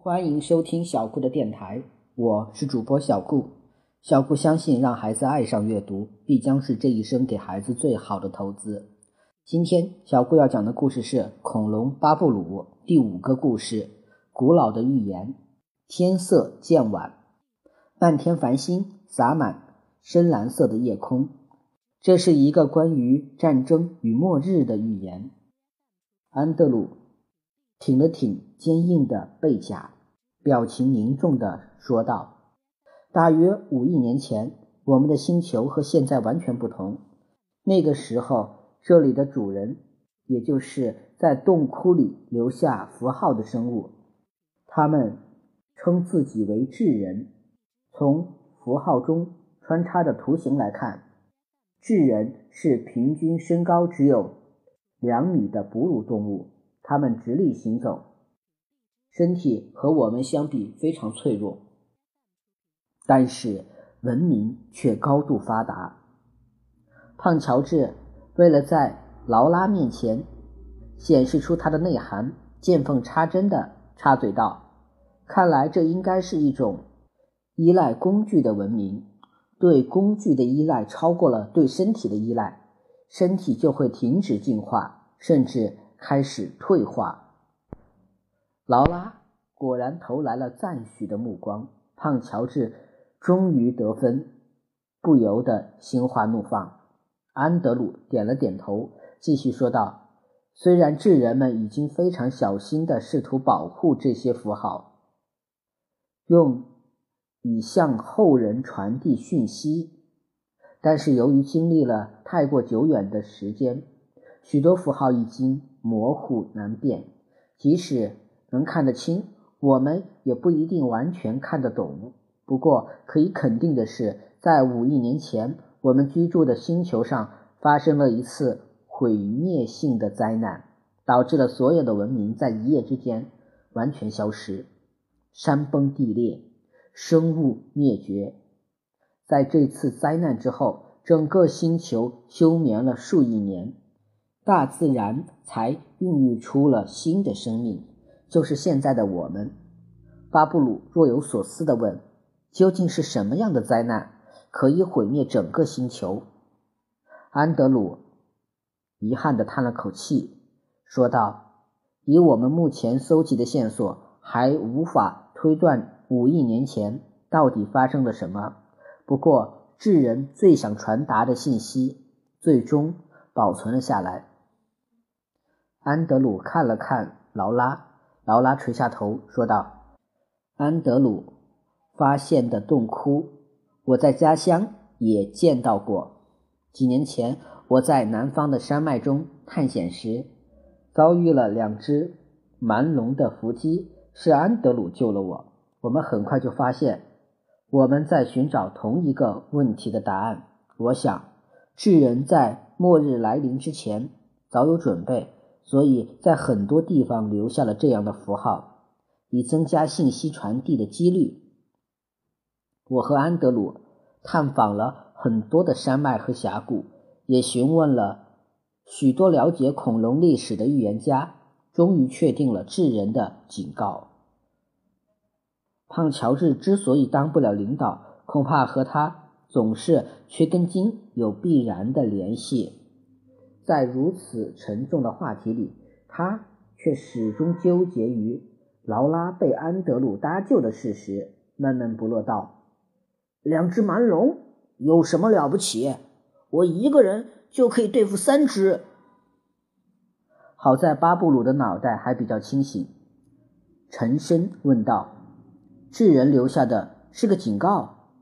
欢迎收听小顾的电台，我是主播小顾。小顾相信，让孩子爱上阅读，必将是这一生给孩子最好的投资。今天小顾要讲的故事是《恐龙巴布鲁》第五个故事：古老的预言。天色渐晚，漫天繁星洒满深蓝色的夜空。这是一个关于战争与末日的预言。安德鲁挺了挺坚硬的背甲，表情凝重地说道：“大约五亿年前，我们的星球和现在完全不同。那个时候，这里的主人，也就是在洞窟里留下符号的生物，他们。”称自己为智人。从符号中穿插的图形来看，智人是平均身高只有两米的哺乳动物。他们直立行走，身体和我们相比非常脆弱，但是文明却高度发达。胖乔治为了在劳拉面前显示出他的内涵，见缝插针地插嘴道。看来这应该是一种依赖工具的文明，对工具的依赖超过了对身体的依赖，身体就会停止进化，甚至开始退化。劳拉果然投来了赞许的目光，胖乔治终于得分，不由得心花怒放。安德鲁点了点头，继续说道：“虽然智人们已经非常小心地试图保护这些符号。”用以向后人传递讯息，但是由于经历了太过久远的时间，许多符号已经模糊难辨。即使能看得清，我们也不一定完全看得懂。不过可以肯定的是，在五亿年前，我们居住的星球上发生了一次毁灭性的灾难，导致了所有的文明在一夜之间完全消失。山崩地裂，生物灭绝。在这次灾难之后，整个星球休眠了数亿年，大自然才孕育出了新的生命，就是现在的我们。巴布鲁若有所思地问：“究竟是什么样的灾难可以毁灭整个星球？”安德鲁遗憾地叹了口气，说道：“以我们目前搜集的线索，还无法。”推断五亿年前到底发生了什么？不过智人最想传达的信息最终保存了下来。安德鲁看了看劳拉，劳拉垂下头说道：“安德鲁发现的洞窟，我在家乡也见到过。几年前我在南方的山脉中探险时，遭遇了两只蛮龙的伏击。”是安德鲁救了我。我们很快就发现，我们在寻找同一个问题的答案。我想，智人在末日来临之前早有准备，所以在很多地方留下了这样的符号，以增加信息传递的几率。我和安德鲁探访了很多的山脉和峡谷，也询问了许多了解恐龙历史的预言家，终于确定了智人的警告。胖乔治之所以当不了领导，恐怕和他总是缺根筋有必然的联系。在如此沉重的话题里，他却始终纠结于劳拉被安德鲁搭救的事实，闷闷不乐道：“两只蛮龙有什么了不起？我一个人就可以对付三只。”好在巴布鲁的脑袋还比较清醒，沉声问道。智人留下的是个警告。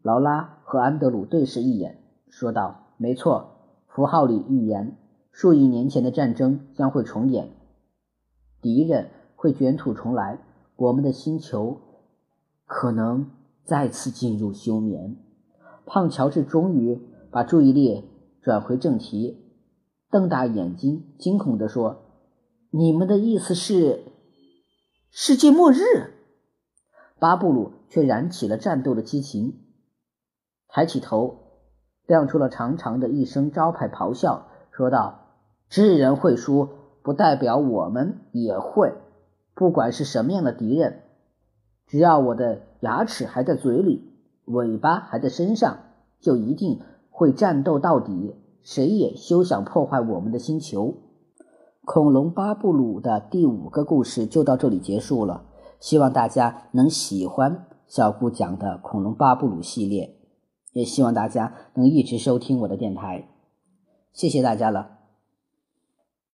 劳拉和安德鲁对视一眼，说道：“没错，符号里预言数亿年前的战争将会重演，敌人会卷土重来，我们的星球可能再次进入休眠。”胖乔治终于把注意力转回正题，瞪大眼睛，惊恐地说：“你们的意思是？”世界末日，巴布鲁却燃起了战斗的激情，抬起头，亮出了长长的一声招牌咆哮，说道：“智人会输，不代表我们也会。”不管是什么样的敌人，只要我的牙齿还在嘴里，尾巴还在身上，就一定会战斗到底。谁也休想破坏我们的星球。恐龙巴布鲁的第五个故事就到这里结束了。希望大家能喜欢小顾讲的恐龙巴布鲁系列，也希望大家能一直收听我的电台。谢谢大家了。